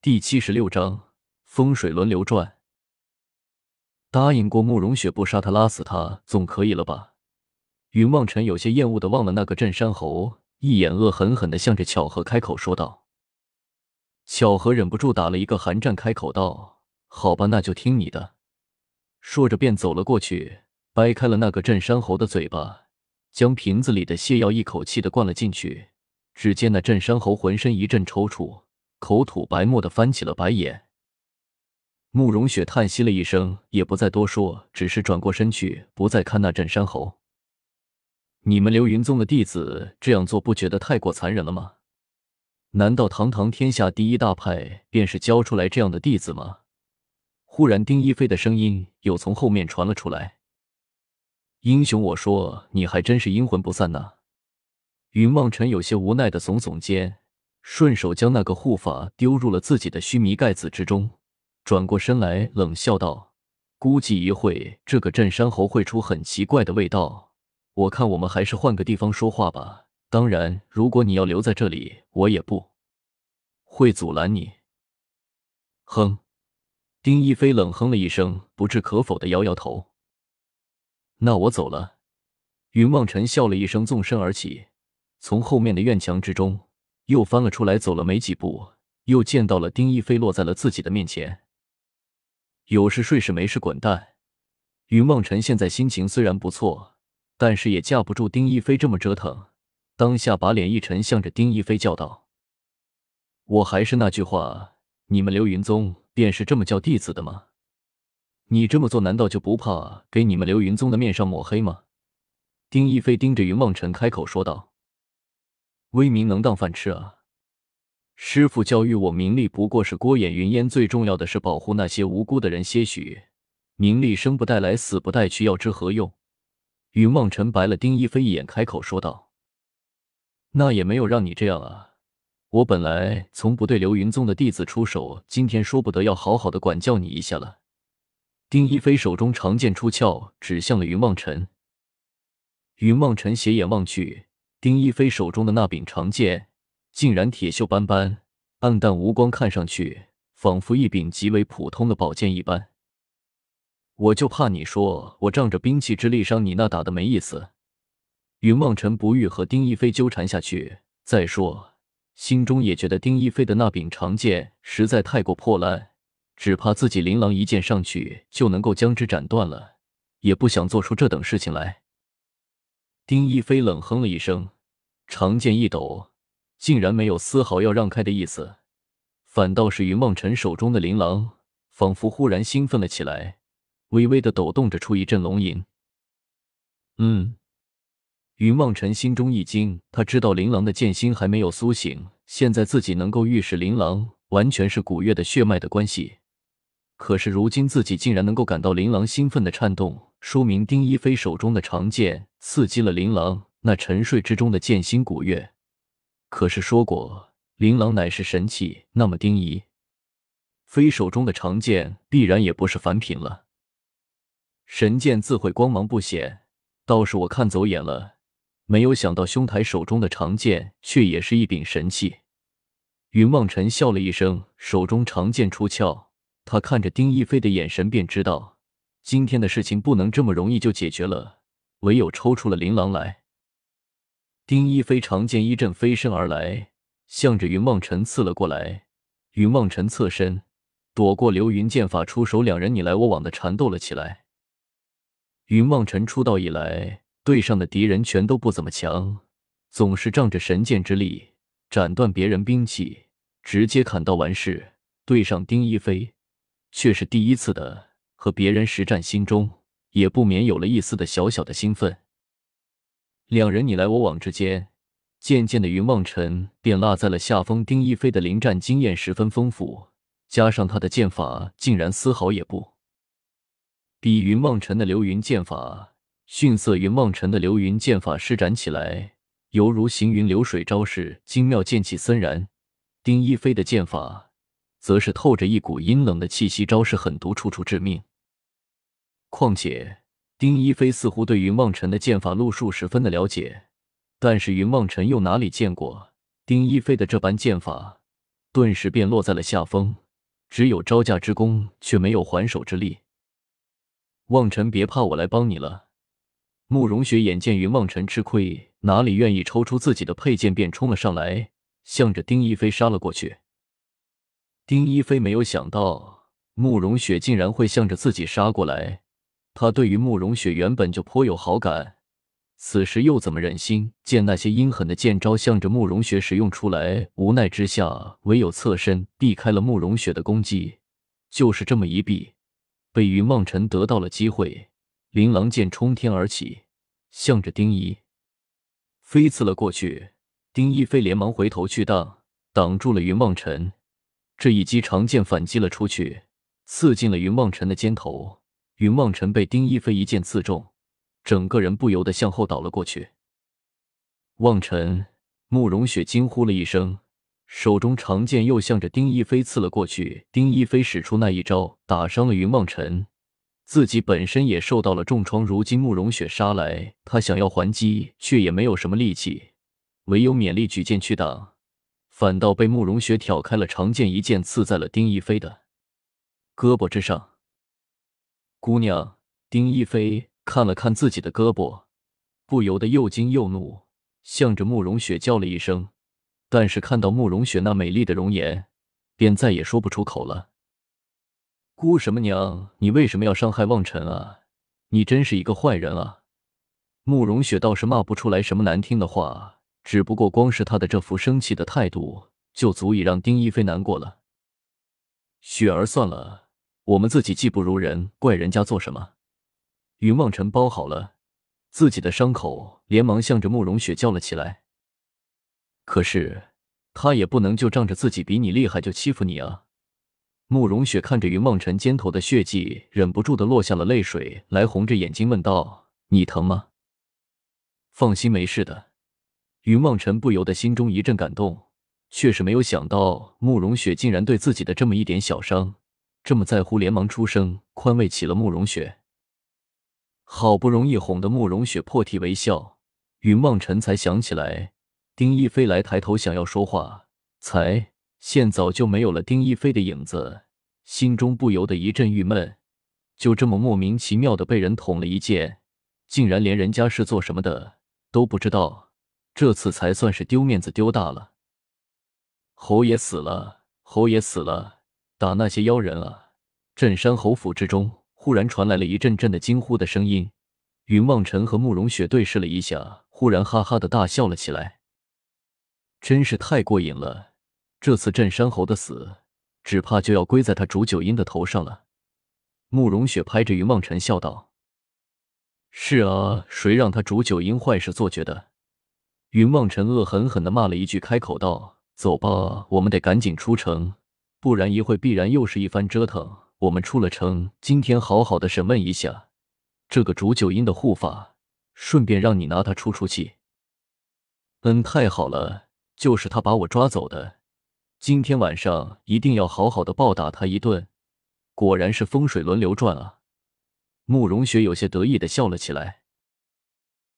第七十六章风水轮流转。答应过慕容雪不杀他拉死他总可以了吧？云望尘有些厌恶的望了那个镇山侯一眼，恶狠狠的向着巧合开口说道。巧合忍不住打了一个寒战，开口道：“好吧，那就听你的。”说着便走了过去，掰开了那个镇山侯的嘴巴，将瓶子里的泻药一口气的灌了进去。只见那镇山侯浑身一阵抽搐。口吐白沫的翻起了白眼，慕容雪叹息了一声，也不再多说，只是转过身去，不再看那镇山侯。你们流云宗的弟子这样做，不觉得太过残忍了吗？难道堂堂天下第一大派便是教出来这样的弟子吗？忽然，丁一飞的声音又从后面传了出来：“英雄，我说你还真是阴魂不散呐！”云望尘有些无奈的耸耸肩。顺手将那个护法丢入了自己的须弥盖子之中，转过身来冷笑道：“估计一会这个镇山侯会出很奇怪的味道，我看我们还是换个地方说话吧。当然，如果你要留在这里，我也不会阻拦你。”哼，丁一飞冷哼了一声，不置可否的摇摇头。那我走了。云望尘笑了一声，纵身而起，从后面的院墙之中。又翻了出来，走了没几步，又见到了丁一飞落在了自己的面前。有事睡是，没事滚蛋。云梦辰现在心情虽然不错，但是也架不住丁一飞这么折腾，当下把脸一沉，向着丁一飞叫道：“我还是那句话，你们流云宗便是这么教弟子的吗？你这么做，难道就不怕给你们流云宗的面上抹黑吗？”丁一飞盯着云梦辰开口说道。威名能当饭吃啊！师傅教育我，名利不过是过眼云烟，最重要的是保护那些无辜的人些许。名利生不带来，死不带去，要之何用？云望尘白了丁一飞一眼，开口说道：“那也没有让你这样啊！我本来从不对流云宗的弟子出手，今天说不得要好好的管教你一下了。”丁一飞手中长剑出鞘，指向了云望尘。云望尘斜眼望去。丁一飞手中的那柄长剑，竟然铁锈斑斑、暗淡无光，看上去仿佛一柄极为普通的宝剑一般。我就怕你说我仗着兵器之力伤你，那打的没意思。云望尘不欲和丁一飞纠缠下去，再说心中也觉得丁一飞的那柄长剑实在太过破烂，只怕自己琳琅一剑上去就能够将之斩断了，也不想做出这等事情来。丁一飞冷哼了一声，长剑一抖，竟然没有丝毫要让开的意思，反倒是云望尘手中的琳琅，仿佛忽然兴奋了起来，微微的抖动着出一阵龙吟。嗯，云望尘心中一惊，他知道琳琅的剑心还没有苏醒，现在自己能够御使琳琅，完全是古月的血脉的关系。可是如今自己竟然能够感到琳琅兴奋的颤动，说明丁一飞手中的长剑刺激了琳琅那沉睡之中的剑心古月。可是说过，琳琅乃是神器，那么丁一飞手中的长剑必然也不是凡品了。神剑自会光芒不显，倒是我看走眼了，没有想到兄台手中的长剑却也是一柄神器。云望尘笑了一声，手中长剑出鞘。他看着丁一飞的眼神，便知道今天的事情不能这么容易就解决了，唯有抽出了琳琅来。丁一飞长剑一阵飞身而来，向着云望尘刺了过来。云望尘侧身躲过流云剑法出手，两人你来我往的缠斗了起来。云望尘出道以来，对上的敌人全都不怎么强，总是仗着神剑之力斩断别人兵器，直接砍到完事。对上丁一飞。却是第一次的和别人实战，心中也不免有了一丝的小小的兴奋。两人你来我往之间，渐渐的，云望尘便落在了下风。丁一飞的临战经验十分丰富，加上他的剑法竟然丝毫也不比云望尘的流云剑法逊色。云望尘的流云剑法施展起来犹如行云流水招式，精妙剑气森然。丁一飞的剑法。则是透着一股阴冷的气息，招式狠毒，处处致命。况且丁一飞似乎对云望尘的剑法路数十分的了解，但是云望尘又哪里见过丁一飞的这般剑法？顿时便落在了下风，只有招架之功，却没有还手之力。望尘，别怕，我来帮你了。慕容雪眼见云望尘吃亏，哪里愿意抽出自己的佩剑，便冲了上来，向着丁一飞杀了过去。丁一飞没有想到慕容雪竟然会向着自己杀过来，他对于慕容雪原本就颇有好感，此时又怎么忍心见那些阴狠的剑招向着慕容雪使用出来？无奈之下，唯有侧身避开了慕容雪的攻击。就是这么一避，被云望尘得到了机会。琳琅剑冲天而起，向着丁一飞刺了过去。丁一飞连忙回头去挡，挡住了云望尘。这一击长剑反击了出去，刺进了云望尘的肩头。云望尘被丁一飞一剑刺中，整个人不由得向后倒了过去。望尘，慕容雪惊呼了一声，手中长剑又向着丁一飞刺了过去。丁一飞使出那一招，打伤了云望尘。自己本身也受到了重创，如今慕容雪杀来，他想要还击，却也没有什么力气，唯有勉力举剑去挡，反倒被慕容雪挑开了长剑，一剑刺在了丁一飞的胳膊之上。姑娘，丁一飞看了看自己的胳膊，不由得又惊又怒，向着慕容雪叫了一声，但是看到慕容雪那美丽的容颜，便再也说不出口了。姑什么娘？你为什么要伤害望尘啊？你真是一个坏人啊！慕容雪倒是骂不出来什么难听的话，只不过光是她的这副生气的态度，就足以让丁一飞难过了。雪儿，算了，我们自己技不如人，怪人家做什么？云望尘包好了自己的伤口，连忙向着慕容雪叫了起来。可是他也不能就仗着自己比你厉害就欺负你啊！慕容雪看着云望尘肩头的血迹，忍不住的落下了泪水，来红着眼睛问道：“你疼吗？”“放心，没事的。”云望尘不由得心中一阵感动，却是没有想到慕容雪竟然对自己的这么一点小伤这么在乎，连忙出声宽慰起了慕容雪。好不容易哄得慕容雪破涕为笑，云望尘才想起来，丁一飞来抬头想要说话，才。现早就没有了丁一飞的影子，心中不由得一阵郁闷。就这么莫名其妙的被人捅了一剑，竟然连人家是做什么的都不知道，这次才算是丢面子丢大了。侯爷死了，侯爷死了！打那些妖人啊！镇山侯府之中忽然传来了一阵阵的惊呼的声音。云望尘和慕容雪对视了一下，忽然哈哈的大笑了起来，真是太过瘾了。这次镇山侯的死，只怕就要归在他煮酒阴的头上了。慕容雪拍着云望尘笑道：“是啊，谁让他煮酒阴坏事做绝的？”云望尘恶狠狠的骂了一句，开口道：“走吧，我们得赶紧出城，不然一会必然又是一番折腾。我们出了城，今天好好的审问一下这个煮酒阴的护法，顺便让你拿他出出气。”嗯，太好了，就是他把我抓走的。今天晚上一定要好好的暴打他一顿，果然是风水轮流转啊！慕容雪有些得意的笑了起来。